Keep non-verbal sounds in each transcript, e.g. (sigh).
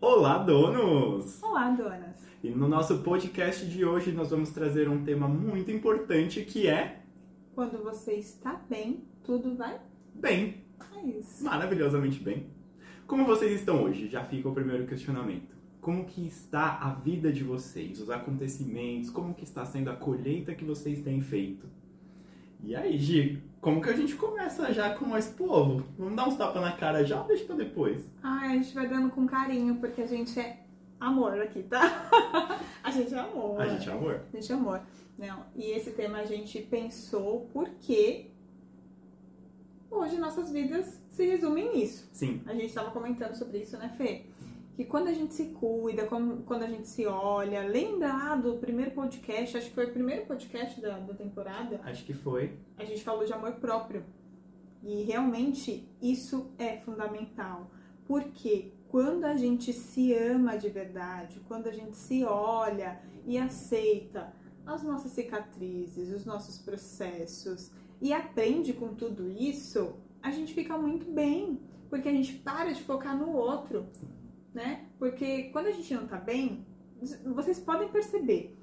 Olá, donos! Olá, donas! E no nosso podcast de hoje nós vamos trazer um tema muito importante que é. Quando você está bem, tudo vai bem. É isso. Maravilhosamente bem. Como vocês estão hoje? Já fica o primeiro questionamento. Como que está a vida de vocês, os acontecimentos, como que está sendo a colheita que vocês têm feito? E aí, Gi, como que a gente começa já com esse povo? Vamos dar uns tapas na cara já ou deixa pra depois? Ah, a gente vai dando com carinho, porque a gente é amor aqui, tá? (laughs) a gente é amor. A gente é amor. A gente é amor. Não, e esse tema a gente pensou porque hoje nossas vidas se resumem nisso. Sim. A gente estava comentando sobre isso, né, Fê? Que quando a gente se cuida, quando a gente se olha, lembra lá do primeiro podcast, acho que foi o primeiro podcast da, da temporada. Acho que foi. A gente falou de amor próprio. E realmente isso é fundamental. Porque quando a gente se ama de verdade, quando a gente se olha e aceita as nossas cicatrizes, os nossos processos e aprende com tudo isso, a gente fica muito bem, porque a gente para de focar no outro né? Porque quando a gente não tá bem, vocês podem perceber.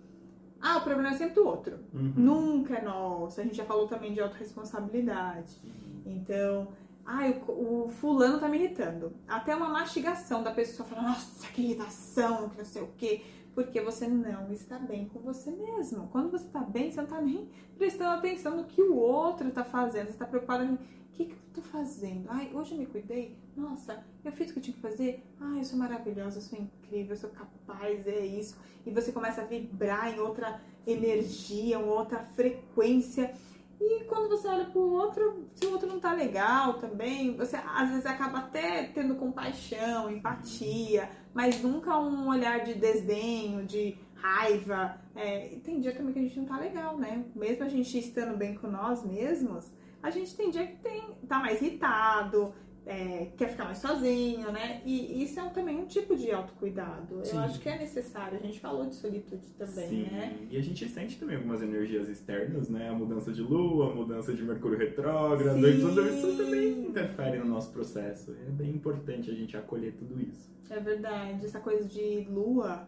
Ah, o problema é sempre do outro. Uhum. Nunca é nosso. A gente já falou também de autorresponsabilidade. Então, ai, o, o, fulano tá me irritando. Até uma mastigação da pessoa falando, nossa, que irritação, que não sei o quê. Porque você não está bem com você mesmo. Quando você tá bem, você não tá nem prestando atenção no que o outro tá fazendo. Você tá preocupado em o que, que fazendo? Ai, hoje eu me cuidei? Nossa, eu fiz o que eu tinha que fazer? Ai, eu sou maravilhosa, eu sou incrível, eu sou capaz, é isso. E você começa a vibrar em outra energia, em outra frequência. E quando você olha pro outro, se o outro não tá legal também, você às vezes acaba até tendo compaixão, empatia, mas nunca um olhar de desdenho, de raiva. É, tem dia também que a gente não tá legal, né? Mesmo a gente estando bem com nós mesmos, a gente tem dia que tem, tá mais irritado, é, quer ficar mais sozinho, né? E isso é também um tipo de autocuidado. Sim. Eu acho que é necessário. A gente falou de solitude também, Sim. né? E a gente sente também algumas energias externas, né? A mudança de lua, a mudança de Mercúrio retrógrado, e tudo isso também interfere no nosso processo. É bem importante a gente acolher tudo isso. É verdade. Essa coisa de lua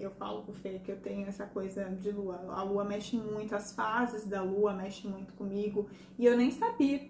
eu falo pro Fê que eu tenho essa coisa de lua. A lua mexe muito, as fases da lua mexem muito comigo e eu nem sabia,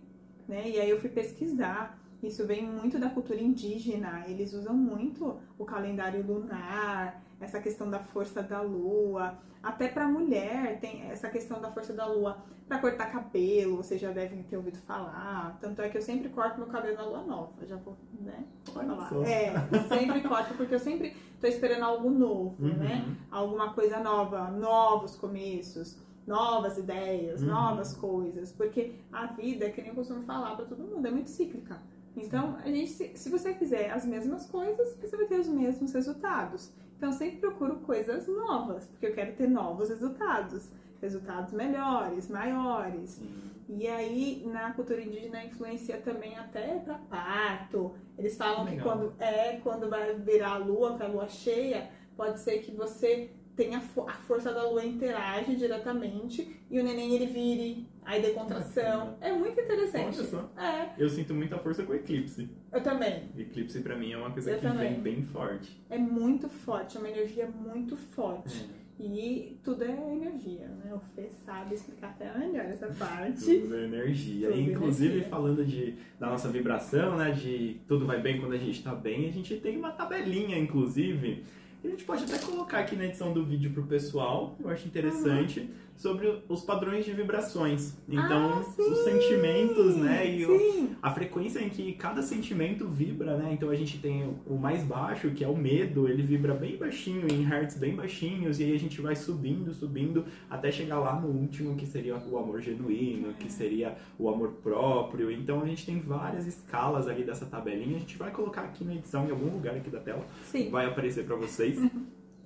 né? E aí eu fui pesquisar. Isso vem muito da cultura indígena. Eles usam muito o calendário lunar, essa questão da força da lua. Até para mulher tem essa questão da força da lua para cortar cabelo, vocês já devem ter ouvido falar. Tanto é que eu sempre corto meu cabelo na lua nova, já vou, né? Falar. É, sempre corto porque eu sempre tô esperando algo novo, uhum. né? Alguma coisa nova, novos começos novas ideias, uhum. novas coisas, porque a vida, que nem eu costumo falar para todo mundo, é muito cíclica. Então, a gente, se, se você fizer as mesmas coisas, você vai ter os mesmos resultados. Então, eu sempre procuro coisas novas, porque eu quero ter novos resultados, resultados melhores, maiores. Sim. E aí, na cultura indígena, influencia também até para parto. Eles falam Legal. que quando é quando vai virar a lua, com a lua cheia, pode ser que você tem a, fo a, força da lua interage diretamente e o neném ele vire, aí dê contração. É muito interessante. Olha só. É. Eu sinto muita força com eclipse. Eu também. Eclipse pra mim é uma coisa Eu que também. vem bem forte. É muito forte, é uma energia muito forte. É. E tudo é energia, né? O Fê sabe explicar até melhor essa parte. Tudo é energia. Tudo Inclusive, energia. falando de, da nossa vibração, né? De tudo vai bem quando a gente tá bem, a gente tem uma tabelinha, inclusive, a gente pode até colocar aqui na edição do vídeo pro pessoal, eu acho interessante, uhum. sobre os padrões de vibrações. Então, ah, os sentimentos, né? E o, a frequência em que cada sentimento vibra, né? Então a gente tem o, o mais baixo, que é o medo, ele vibra bem baixinho, em hertz bem baixinhos, e aí a gente vai subindo, subindo, até chegar lá no último, que seria o amor genuíno, que seria o amor próprio. Então a gente tem várias escalas ali dessa tabelinha, a gente vai colocar aqui na edição, em algum lugar aqui da tela, Sim. vai aparecer para vocês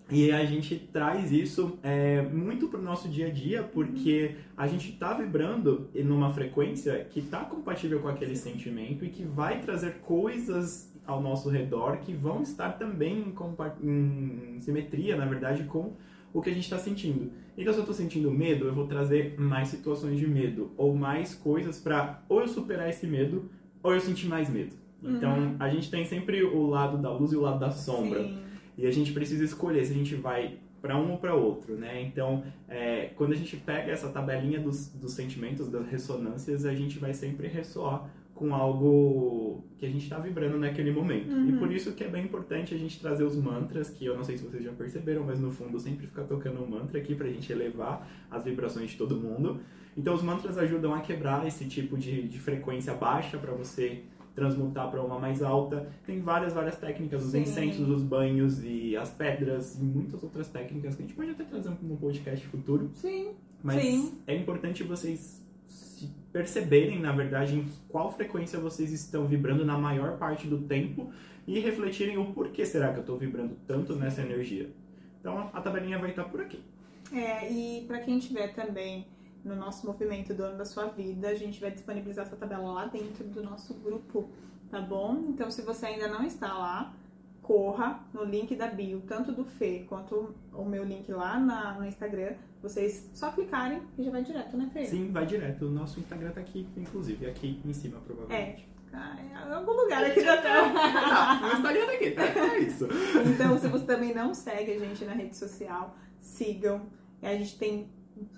E a gente traz isso é, muito para o nosso dia a dia, porque a gente está vibrando numa frequência que está compatível com aquele sentimento e que vai trazer coisas ao nosso redor que vão estar também em, em simetria, na verdade, com o que a gente está sentindo. Então, se eu estou sentindo medo, eu vou trazer mais situações de medo, ou mais coisas para ou eu superar esse medo, ou eu sentir mais medo. Então, uhum. a gente tem sempre o lado da luz e o lado da sombra. Sim. E a gente precisa escolher se a gente vai para um ou para outro, né? Então, é, quando a gente pega essa tabelinha dos, dos sentimentos, das ressonâncias, a gente vai sempre ressoar com algo que a gente está vibrando naquele momento. Uhum. E por isso que é bem importante a gente trazer os mantras, que eu não sei se vocês já perceberam, mas no fundo sempre fica tocando um mantra aqui para a gente elevar as vibrações de todo mundo. Então os mantras ajudam a quebrar esse tipo de, de frequência baixa para você transmutar para uma mais alta. Tem várias, várias técnicas, os Sim. incensos, os banhos e as pedras e muitas outras técnicas que a gente pode até trazer um podcast futuro. Sim. Mas Sim. é importante vocês perceberem, na verdade, em qual frequência vocês estão vibrando na maior parte do tempo e refletirem o porquê será que eu estou vibrando tanto nessa energia. Então a tabelinha vai estar por aqui. É, e para quem tiver também no nosso movimento do ano da sua vida, a gente vai disponibilizar essa tabela lá dentro do nosso grupo, tá bom? Então, se você ainda não está lá, corra no link da bio, tanto do Fê quanto o meu link lá na, no Instagram. Vocês só clicarem e já vai direto, né, Fê? Sim, vai direto. O nosso Instagram tá aqui, inclusive, aqui em cima, provavelmente. É. Ah, em algum lugar aqui da tela. Tá, o Instagram tá aqui, tá? É isso. Então, se você também não segue a gente na rede social, sigam. A gente tem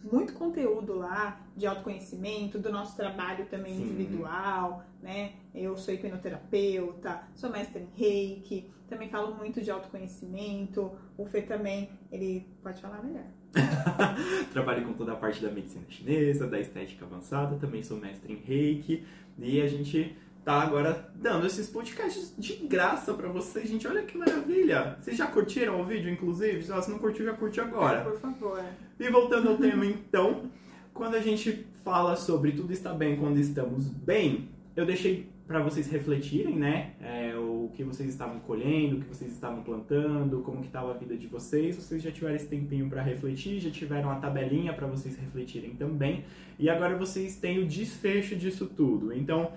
muito conteúdo lá de autoconhecimento, do nosso trabalho também Sim. individual, né? Eu sou hipnoterapeuta, sou mestre em reiki, também falo muito de autoconhecimento. O Fê também, ele pode falar melhor. (laughs) Trabalho com toda a parte da medicina chinesa, da estética avançada, também sou mestre em reiki e a gente tá agora dando esses podcasts de graça para vocês, gente. Olha que maravilha! Vocês já curtiram o vídeo, inclusive? Se não curtiu, já curte agora. Por favor. E voltando ao tema, então, quando a gente fala sobre tudo está bem quando estamos bem, eu deixei para vocês refletirem, né? É, o que vocês estavam colhendo, o que vocês estavam plantando, como que estava a vida de vocês. Vocês já tiveram esse tempinho para refletir, já tiveram a tabelinha para vocês refletirem também. E agora vocês têm o desfecho disso tudo. Então,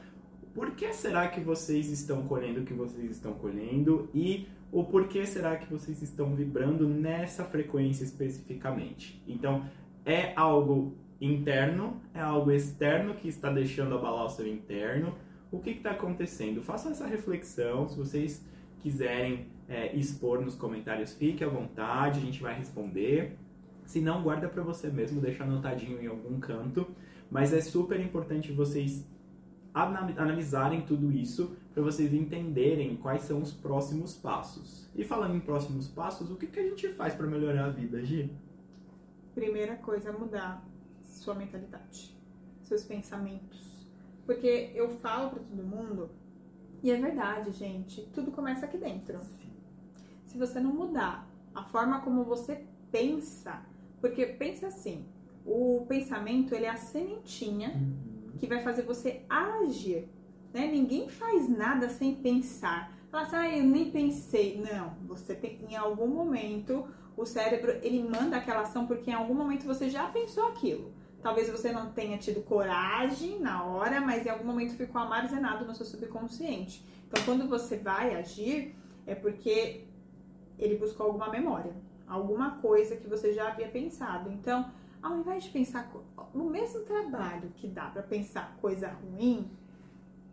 por que será que vocês estão colhendo o que vocês estão colhendo e o porquê será que vocês estão vibrando nessa frequência especificamente. Então, é algo interno, é algo externo que está deixando abalar o seu interno. O que está acontecendo? Façam essa reflexão. Se vocês quiserem é, expor nos comentários, fique à vontade, a gente vai responder. Se não, guarda para você mesmo, deixa anotadinho em algum canto. Mas é super importante vocês analisarem tudo isso para vocês entenderem quais são os próximos passos. E falando em próximos passos, o que, que a gente faz para melhorar a vida, Gi? Primeira coisa é mudar sua mentalidade, seus pensamentos. Porque eu falo para todo mundo, e é verdade, gente, tudo começa aqui dentro. Sim. Se você não mudar a forma como você pensa, porque pensa assim, o pensamento ele é a sementinha uhum. Que vai fazer você agir né? Ninguém faz nada sem pensar. Fala assim, ah, eu nem pensei. Não, você em algum momento o cérebro ele manda aquela ação porque em algum momento você já pensou aquilo. Talvez você não tenha tido coragem na hora, mas em algum momento ficou armazenado no seu subconsciente. Então, quando você vai agir, é porque ele buscou alguma memória, alguma coisa que você já havia pensado. Então, ao invés de pensar no mesmo trabalho que dá para pensar coisa ruim,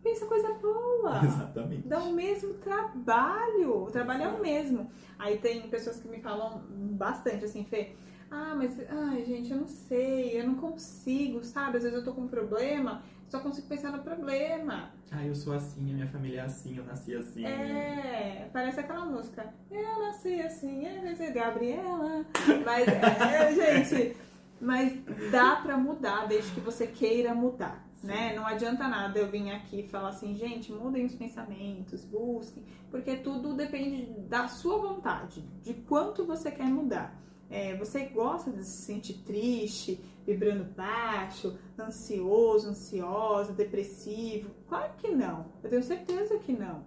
pensa coisa boa. (laughs) Exatamente. Dá o mesmo trabalho. O trabalho é o mesmo. Aí tem pessoas que me falam bastante assim, Fê. Ah, mas, ai, gente, eu não sei, eu não consigo, sabe? Às vezes eu tô com um problema, só consigo pensar no problema. Ah, eu sou assim, a minha família é assim, eu nasci assim. É, parece aquela música. Eu nasci assim, é Gabriela. Mas, é, (laughs) gente, mas dá pra mudar desde que você queira mudar né? Não adianta nada eu vir aqui e falar assim, gente, mudem os pensamentos, busquem, porque tudo depende da sua vontade, de quanto você quer mudar. É, você gosta de se sentir triste, vibrando baixo, ansioso, ansiosa, depressivo? Claro que não. Eu tenho certeza que não.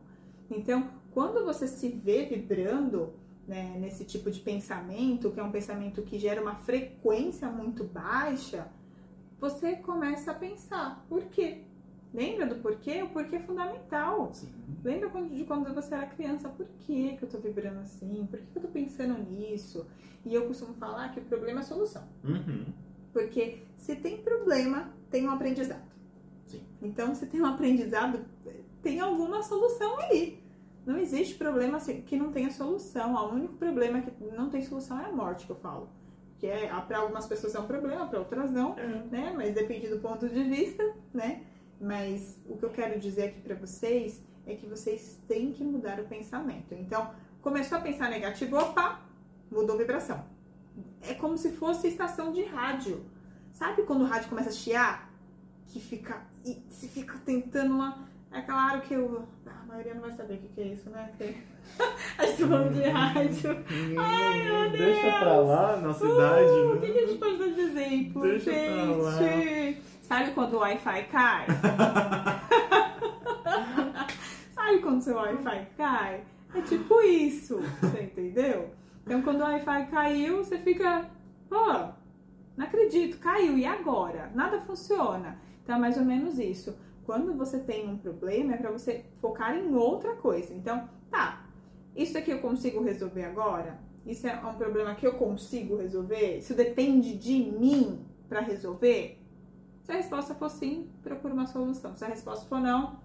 Então, quando você se vê vibrando né, nesse tipo de pensamento, que é um pensamento que gera uma frequência muito baixa, você começa a pensar, por quê? Lembra do porquê? O porquê é fundamental. Sim. Lembra de quando você era criança? Por que, que eu tô vibrando assim? Por que, que eu tô pensando nisso? E eu costumo falar que o problema é solução. Uhum. Porque se tem problema, tem um aprendizado. Sim. Então, se tem um aprendizado, tem alguma solução ali. Não existe problema que não tenha solução. O único problema que não tem solução é a morte, que eu falo. Que é, para algumas pessoas é um problema, para outras não, é. né? Mas depende do ponto de vista, né? Mas o que eu quero dizer aqui para vocês é que vocês têm que mudar o pensamento. Então, começou a pensar negativo, opa, mudou a vibração. É como se fosse estação de rádio. Sabe quando o rádio começa a chiar? Que fica. E se fica tentando uma. É claro que eu. A maioria não vai saber o que, que é isso, né? Porque (laughs) a gente tá de rádio. Ai, meu Deus. Deixa pra lá, na cidade. Uh, né? O que, que a gente pode dar de exemplo? Deixa gente? pra lá. Sabe quando o Wi-Fi cai? (laughs) Sabe quando seu Wi-Fi cai? É tipo isso, você entendeu? Então quando o Wi-Fi caiu, você fica, pô, não acredito, caiu, e agora? Nada funciona. Então é mais ou menos isso. Quando você tem um problema, é para você focar em outra coisa. Então, tá, isso aqui eu consigo resolver agora? Isso é um problema que eu consigo resolver? Isso depende de mim para resolver? Se a resposta for sim, procura uma solução. Se a resposta for não,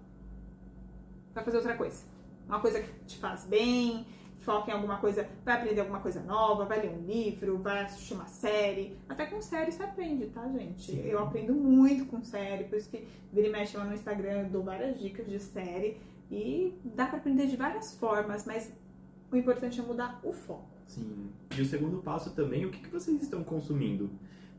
vai fazer outra coisa. Uma coisa que te faz bem, foca em alguma coisa, vai aprender alguma coisa nova, vai ler um livro, vai assistir uma série. Até com série você aprende, tá, gente? Sim. Eu aprendo muito com série, por isso que vira e mexe lá no Instagram, eu dou várias dicas de série. E dá para aprender de várias formas, mas o importante é mudar o foco. Sim. E o segundo passo também, o que, que vocês estão consumindo?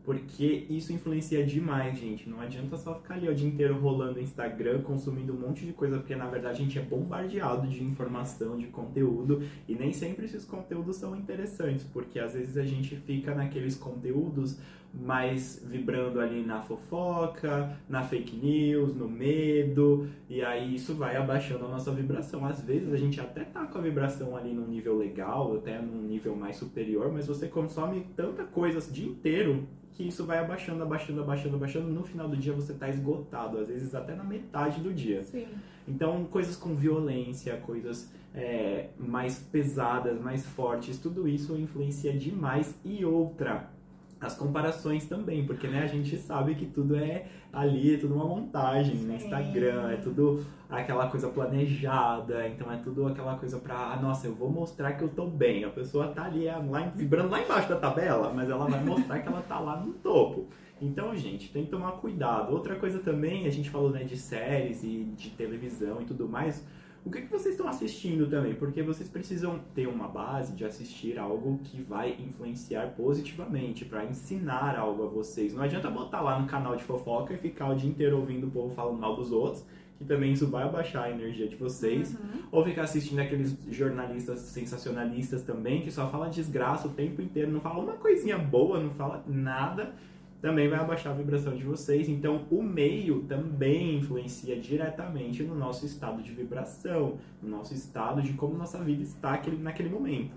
Porque isso influencia demais, gente. Não adianta só ficar ali o dia inteiro rolando Instagram, consumindo um monte de coisa, porque na verdade a gente é bombardeado de informação, de conteúdo, e nem sempre esses conteúdos são interessantes, porque às vezes a gente fica naqueles conteúdos mais vibrando ali na fofoca, na fake news, no medo, e aí isso vai abaixando a nossa vibração. Às vezes a gente até tá com a vibração ali num nível legal, até num nível mais superior, mas você consome tanta coisa o dia inteiro que isso vai abaixando, abaixando, abaixando, abaixando. No final do dia você está esgotado, às vezes até na metade do dia. Sim. Então, coisas com violência, coisas é, mais pesadas, mais fortes, tudo isso influencia demais. E outra, as comparações também, porque né, a gente sabe que tudo é ali, é tudo uma montagem no Instagram, é tudo aquela coisa planejada, então é tudo aquela coisa pra, ah, nossa, eu vou mostrar que eu tô bem. A pessoa tá ali lá, vibrando lá embaixo da tabela, mas ela vai mostrar que ela tá lá no topo. Então, gente, tem que tomar cuidado. Outra coisa também, a gente falou né, de séries e de televisão e tudo mais o que, que vocês estão assistindo também? Porque vocês precisam ter uma base de assistir algo que vai influenciar positivamente, para ensinar algo a vocês. Não adianta botar lá no canal de fofoca e ficar o dia inteiro ouvindo o povo falando mal dos outros, que também isso vai abaixar a energia de vocês. Uhum. Ou ficar assistindo aqueles jornalistas sensacionalistas também, que só fala desgraça o tempo inteiro, não fala uma coisinha boa, não fala nada também vai abaixar a vibração de vocês. Então, o meio também influencia diretamente no nosso estado de vibração, no nosso estado de como nossa vida está naquele momento.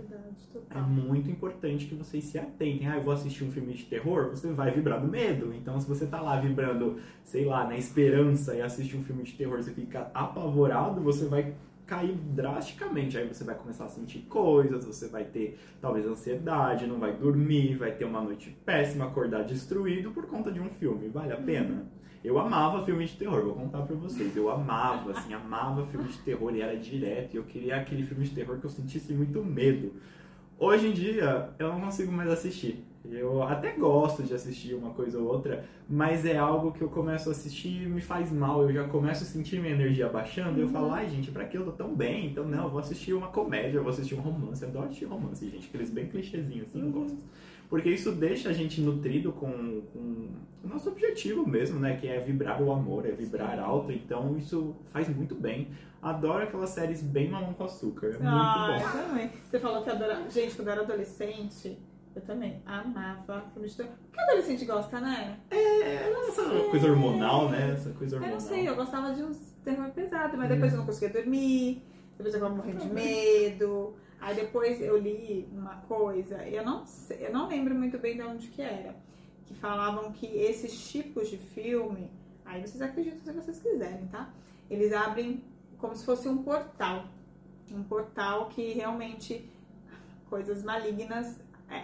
É muito importante que vocês se atentem. Ah, eu vou assistir um filme de terror, você vai vibrar no medo. Então, se você tá lá vibrando, sei lá, na esperança e assiste um filme de terror, você fica apavorado, você vai cair drasticamente. Aí você vai começar a sentir coisas, você vai ter talvez ansiedade, não vai dormir, vai ter uma noite péssima, acordar destruído por conta de um filme. Vale a uhum. pena? Eu amava filme de terror, vou contar pra vocês. Eu amava, assim, amava filme de terror e era direto. E eu queria aquele filme de terror que eu sentisse muito medo. Hoje em dia, eu não consigo mais assistir. Eu até gosto de assistir uma coisa ou outra, mas é algo que eu começo a assistir e me faz mal. Eu já começo a sentir minha energia baixando. Uhum. Eu falo, ai gente, pra que eu tô tão bem? Então, não, eu vou assistir uma comédia, eu vou assistir um romance. Eu adoro assistir romance, gente, aqueles bem clichêzinhos assim, uhum. eu gosto. Porque isso deixa a gente nutrido com, com, o nosso objetivo mesmo, né? Que é vibrar o amor, é vibrar Sim. alto. Então, isso faz muito bem. Adoro aquelas séries bem mamão com açúcar. É ah, muito bom. Eu também. Você falou que adora. Gente, quando eu era adolescente eu também amava terror. que adolescente gosta, né? É, essa sei. coisa hormonal, né? Essa coisa hormonal. Eu não sei, eu gostava de uns terror pesado, mas depois eu não conseguia dormir, depois eu tava morrendo de medo. Aí depois eu li uma coisa, eu não sei, eu não lembro muito bem de onde que era, que falavam que esses tipos de filme, aí vocês acreditam se vocês quiserem, tá? Eles abrem como se fosse um portal. Um portal que realmente coisas malignas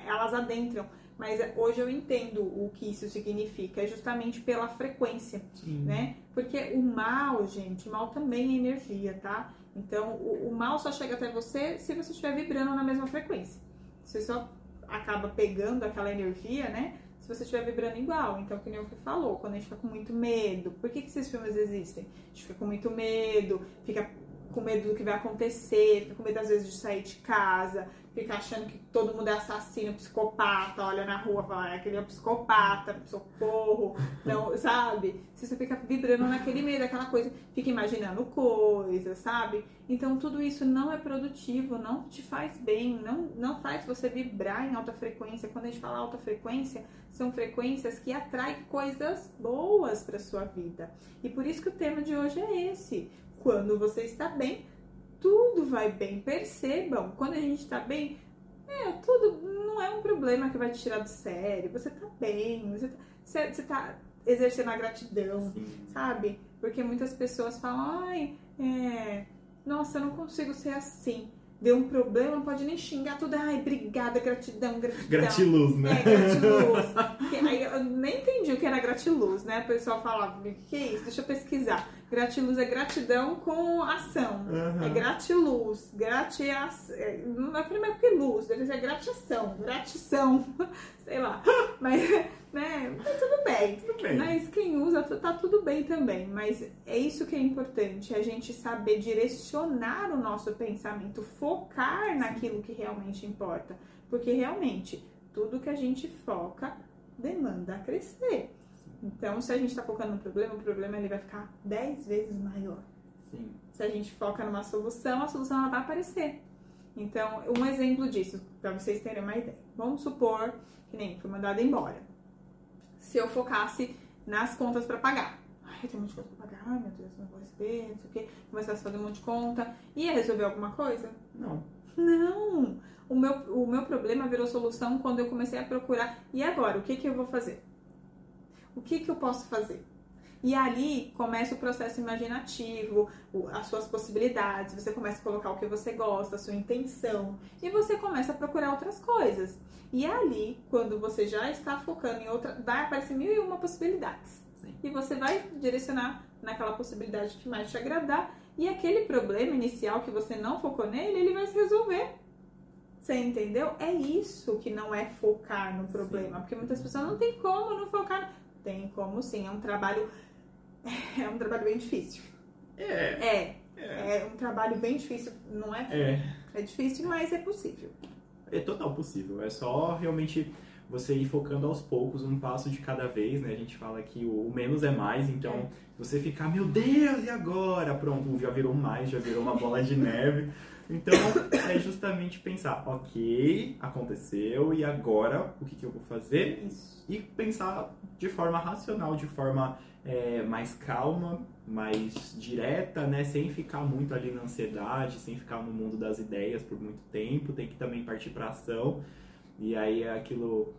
elas adentram. Mas hoje eu entendo o que isso significa, é justamente pela frequência, Sim. né? Porque o mal, gente, o mal também é energia, tá? Então, o, o mal só chega até você se você estiver vibrando na mesma frequência. Você só acaba pegando aquela energia, né? Se você estiver vibrando igual. Então, que nem o que falou, quando a gente fica com muito medo. Por que, que esses filmes existem? A gente fica com muito medo, fica com medo do que vai acontecer, fica com medo às vezes de sair de casa, fica achando que todo mundo é assassino, psicopata, olha na rua, fala, é aquele é psicopata, socorro, não, sabe? Você fica vibrando naquele meio daquela coisa, fica imaginando coisas, sabe? Então tudo isso não é produtivo, não te faz bem, não, não faz você vibrar em alta frequência. Quando a gente fala alta frequência, são frequências que atraem coisas boas para sua vida. E por isso que o tema de hoje é esse. Quando você está bem, tudo vai bem. Percebam, quando a gente tá bem, é, tudo não é um problema que vai te tirar do sério. Você tá bem, você tá, você, você tá exercendo a gratidão, Sim. sabe? Porque muitas pessoas falam, ai, é, nossa, eu não consigo ser assim. Deu um problema, não pode nem xingar tudo. Ai, obrigada, gratidão, gratidão. Gratiluz, né? É, gratiluz. (laughs) aí eu nem entendi o que era gratiluz, né? O pessoal falava, o que é isso? Deixa eu pesquisar. Gratiluz é gratidão com ação. Uhum. É gratiluz. Gratiação. É, não é primeiro que luz, deve ser gratiação. Gratição. (laughs) Sei lá. (laughs) Mas, né? Mas tudo bem. Tudo bem. Mas quem usa, tá tudo bem também. Mas é isso que é importante. É a gente saber direcionar o nosso pensamento. Focar naquilo que realmente importa. Porque realmente, tudo que a gente foca demanda crescer. Então, se a gente está focando no problema, o problema ele vai ficar 10 vezes maior. Sim. Se a gente foca numa solução, a solução ela vai aparecer. Então, um exemplo disso, para vocês terem uma ideia. Vamos supor que nem fui mandada embora. Se eu focasse nas contas para pagar. Ai, eu tenho um monte de conta para pagar, ai meu Deus, não vou receber, não sei o quê. Começasse a fazer um monte de conta. Ia resolver alguma coisa? Não. Não! O meu, o meu problema virou solução quando eu comecei a procurar. E agora, o que, que eu vou fazer? O que, que eu posso fazer? E ali começa o processo imaginativo, as suas possibilidades, você começa a colocar o que você gosta, a sua intenção, e você começa a procurar outras coisas. E ali, quando você já está focando em outra, vai aparecer mil e uma possibilidades. Sim. E você vai direcionar naquela possibilidade que mais te agradar, e aquele problema inicial que você não focou nele, ele vai se resolver. Você entendeu? É isso que não é focar no problema, Sim. porque muitas pessoas não tem como não focar tem como sim, é um trabalho (laughs) é um trabalho bem difícil. É. É. É, é um trabalho bem difícil, não é? É. É difícil, mas é possível. É total possível. É só realmente você ir focando aos poucos, um passo de cada vez, né? A gente fala que o menos é mais, então é. você ficar, meu Deus, e agora? Pronto, já virou mais, já virou uma bola de neve. (laughs) Então, é justamente pensar, ok, aconteceu, e agora o que, que eu vou fazer? Isso. E pensar de forma racional, de forma é, mais calma, mais direta, né? Sem ficar muito ali na ansiedade, sem ficar no mundo das ideias por muito tempo. Tem que também partir para ação. E aí é aquilo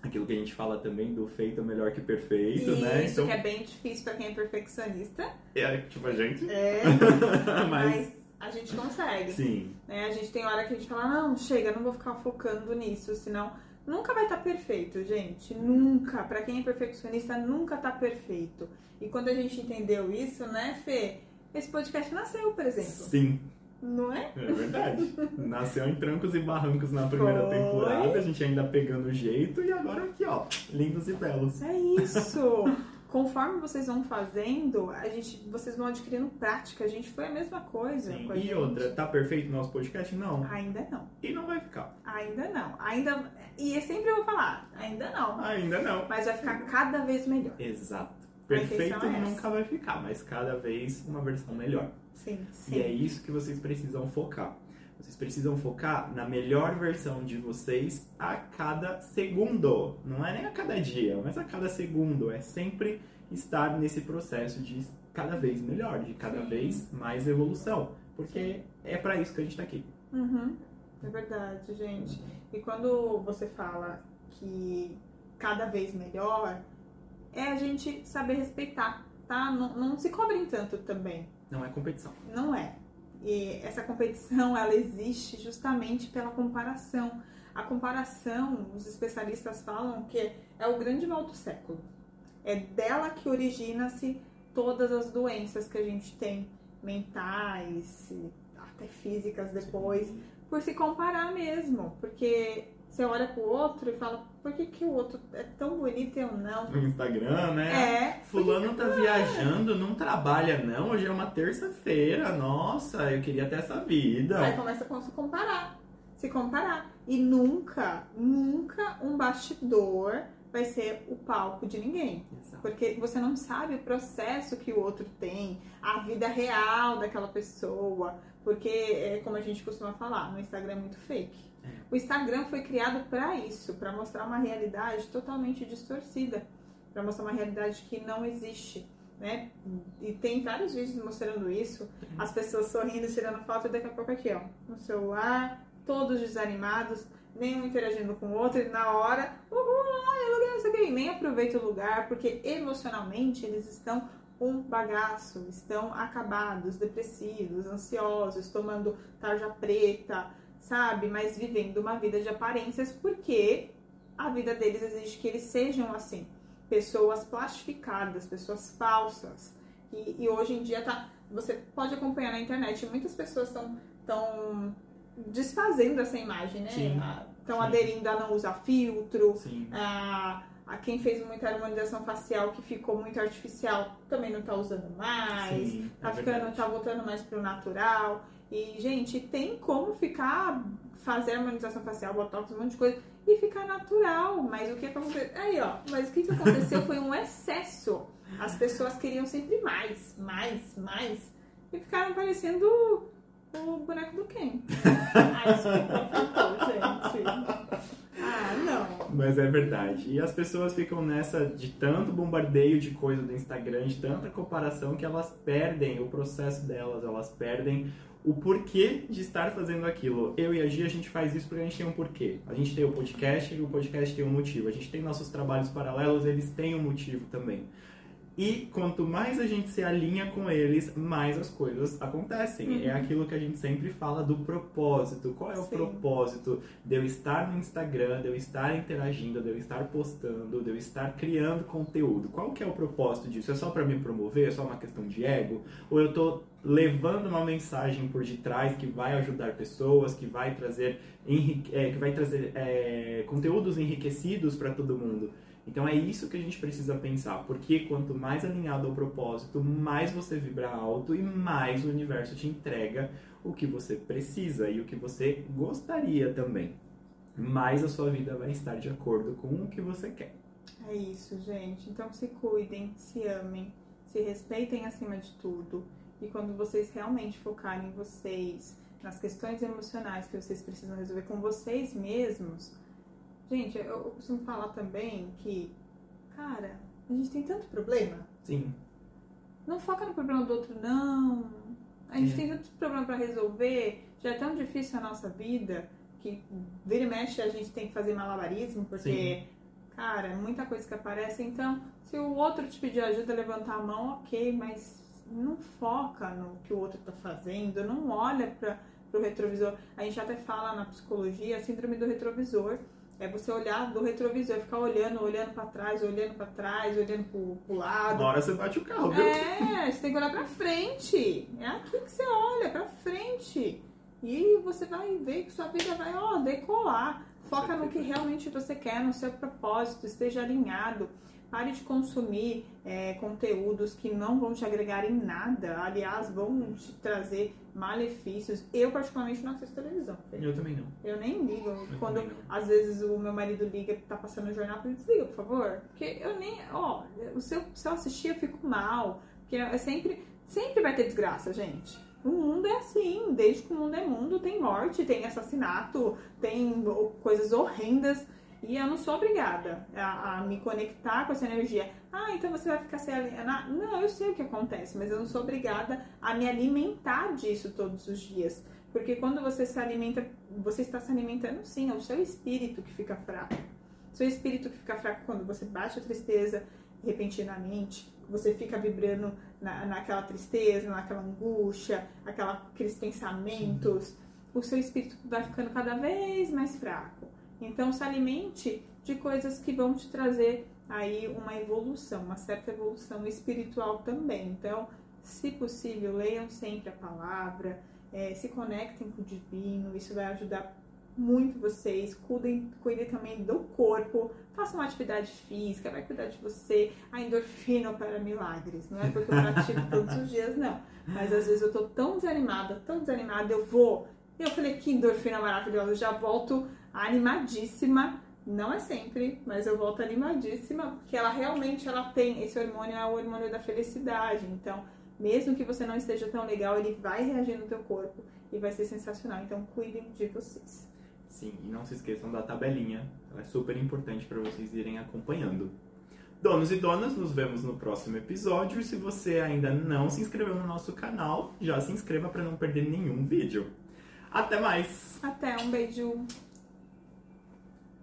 aquilo que a gente fala também do feito é melhor que perfeito, Isso, né? Isso então, que é bem difícil para quem é perfeccionista. É, tipo a gente. É. (laughs) mas... mas a gente consegue. Sim. Né? A gente tem hora que a gente fala, não, chega, não vou ficar focando nisso, senão nunca vai estar tá perfeito, gente. Nunca. Para quem é perfeccionista, nunca tá perfeito. E quando a gente entendeu isso, né, Fê? Esse podcast nasceu, por exemplo. Sim. Não é? É verdade. (laughs) Nasceu em trancos e barrancos na primeira Foi. temporada, a gente ainda pegando o jeito e agora aqui, ó, lindos e belos. É isso! Conforme vocês vão fazendo, a gente, vocês vão adquirindo prática. A gente foi a mesma coisa. Sim. A e gente. outra, tá perfeito o nosso podcast? Não. Ainda não. E não vai ficar. Ainda não. Ainda. E é sempre eu vou falar, ainda não. Ainda não. Mas vai ficar cada vez melhor. Exato. Perfeito é nunca vai ficar, mas cada vez uma versão melhor. Sim, sim. E é isso que vocês precisam focar. Vocês precisam focar na melhor versão de vocês a cada segundo. Não é nem a cada dia, mas a cada segundo. É sempre estar nesse processo de cada vez melhor, de cada Sim. vez mais evolução. Porque é para isso que a gente está aqui. Uhum. É verdade, gente. E quando você fala que cada vez melhor, é a gente saber respeitar, tá? Não, não se cobrem tanto também. Não é competição. Não é. E essa competição ela existe justamente pela comparação. A comparação, os especialistas falam que é o grande mal do século. É dela que origina-se todas as doenças que a gente tem, mentais, até físicas depois, por se comparar mesmo. Porque você olha pro outro e fala, por que, que o outro é tão bonito e eu não? No Instagram, né? É. Fulano tá viajando, não trabalha não, hoje é uma terça-feira, nossa, eu queria ter essa vida. Aí começa a se comparar. Se comparar. E nunca, nunca um bastidor vai ser o palco de ninguém. Exato. Porque você não sabe o processo que o outro tem, a vida real daquela pessoa. Porque, é, como a gente costuma falar, no Instagram é muito fake. O Instagram foi criado para isso, para mostrar uma realidade totalmente distorcida, para mostrar uma realidade que não existe. Né? E tem vários vídeos mostrando isso, as pessoas sorrindo, tirando foto, e daqui a pouco aqui, ó, no celular, todos desanimados, nenhum interagindo com o outro, e na hora, uhul, lugar, não sei o nem aproveita o lugar, porque emocionalmente eles estão um bagaço, estão acabados, depressivos, ansiosos, tomando tarja preta, sabe? Mas vivendo uma vida de aparências, porque a vida deles exige que eles sejam assim. Pessoas plastificadas, pessoas falsas. E, e hoje em dia tá. Você pode acompanhar na internet, muitas pessoas estão tão desfazendo essa imagem, né? Estão sim. aderindo a não usar filtro, Sim. a, a quem fez muita harmonização facial que ficou muito artificial também não tá usando mais, Sim, tá é ficando, verdade. tá voltando mais pro natural. E, gente, tem como ficar, fazer harmonização facial, botox, um monte de coisa e ficar natural. Mas o que aconteceu? Aí, ó, mas o que, que aconteceu foi um excesso. As pessoas queriam sempre mais, mais, mais. E ficaram parecendo o boneco do Ken. (laughs) Ai, desculpa, ficou, gente. Ah, não. Mas é verdade. E as pessoas ficam nessa de tanto bombardeio de coisa do Instagram, de tanta comparação, que elas perdem o processo delas, elas perdem o porquê de estar fazendo aquilo. Eu e a Gia, a gente faz isso porque a gente tem um porquê. A gente tem o podcast e o podcast tem um motivo. A gente tem nossos trabalhos paralelos, eles têm um motivo também. E quanto mais a gente se alinha com eles, mais as coisas acontecem. Uhum. É aquilo que a gente sempre fala do propósito. Qual é o Sim. propósito de eu estar no Instagram, de eu estar interagindo, de eu estar postando, de eu estar criando conteúdo? Qual que é o propósito disso? É só para me promover? É só uma questão de ego? Ou eu tô levando uma mensagem por detrás que vai ajudar pessoas, que vai trazer, enrique- é, que vai trazer é, conteúdos enriquecidos para todo mundo? Então é isso que a gente precisa pensar, porque quanto mais alinhado ao propósito, mais você vibra alto e mais o universo te entrega o que você precisa e o que você gostaria também. Mais a sua vida vai estar de acordo com o que você quer. É isso, gente. Então se cuidem, se amem, se respeitem acima de tudo. E quando vocês realmente focarem em vocês, nas questões emocionais que vocês precisam resolver com vocês mesmos. Gente, eu, eu costumo falar também que, cara, a gente tem tanto problema. Sim, Não foca no problema do outro, não. A gente É. tem tanto problema pra resolver. Já é tão difícil a nossa vida que vira e mexe a gente tem que fazer malabarismo, porque, cara, é muita coisa que aparece. Então, se o outro te pedir ajuda, levantar a mão, ok, mas não foca no que o outro tá fazendo, não olha para pro retrovisor. A gente até fala na psicologia a síndrome do retrovisor. É você olhar do retrovisor, ficar olhando, olhando pra trás, olhando pra trás, olhando pro, pro lado. na hora você bate o carro, viu? É, você tem que olhar pra frente. É aqui que você olha, pra frente. E você vai ver que sua vida vai, ó, decolar. Foca no que realmente você quer, no seu propósito, esteja alinhado. Pare de consumir é, conteúdos que não vão te agregar em nada. Aliás, vão te trazer malefícios. Eu, particularmente, não assisto televisão. Eu também não. Eu nem ligo. Quando também não. às vezes o meu marido liga, tá passando o jornal, eu desliga, por favor. Porque eu nem. Ó, o seu, se eu assistir, eu fico mal. Porque é sempre. Sempre vai ter desgraça, gente. O mundo é assim. Desde que o mundo é mundo, tem morte, tem assassinato, tem coisas horrendas. E eu não sou obrigada a, a me conectar com essa energia. Ah, então você vai ficar sem alimentar? Não, eu sei o que acontece, mas eu não sou obrigada a me alimentar disso todos os dias. Porque quando você se alimenta, você está se alimentando sim, é o seu espírito que fica fraco. Seu espírito que fica fraco quando você baixa a tristeza repentinamente, você fica vibrando na, naquela tristeza, naquela angústia, aquela, aqueles pensamentos, o seu espírito vai ficando cada vez mais fraco. Então, se alimente de coisas que vão te trazer aí uma evolução, uma certa evolução espiritual também. Então, se possível, leiam sempre a palavra, é, se conectem com o divino, isso vai ajudar muito vocês, cuidem, cuidem também do corpo, façam uma atividade física, vai cuidar de você, a endorfina para milagres, não é porque eu pratico (laughs) todos os dias, não, mas às vezes eu tô tão desanimada, tão desanimada, eu vou, eu falei que endorfina maravilhosa, eu já volto animadíssima, não é sempre, mas eu volto animadíssima, porque ela realmente ela tem, esse hormônio é o hormônio da felicidade, então mesmo que você não esteja tão legal, ele vai reagir no teu corpo e vai ser sensacional. Então cuidem de vocês. Sim, e não se esqueçam da tabelinha, ela é super importante para vocês irem acompanhando. Donos e donas, nos vemos no próximo episódio. E se você ainda não se inscreveu no nosso canal, já se inscreva para não perder nenhum vídeo. Até mais! Até, um beijo!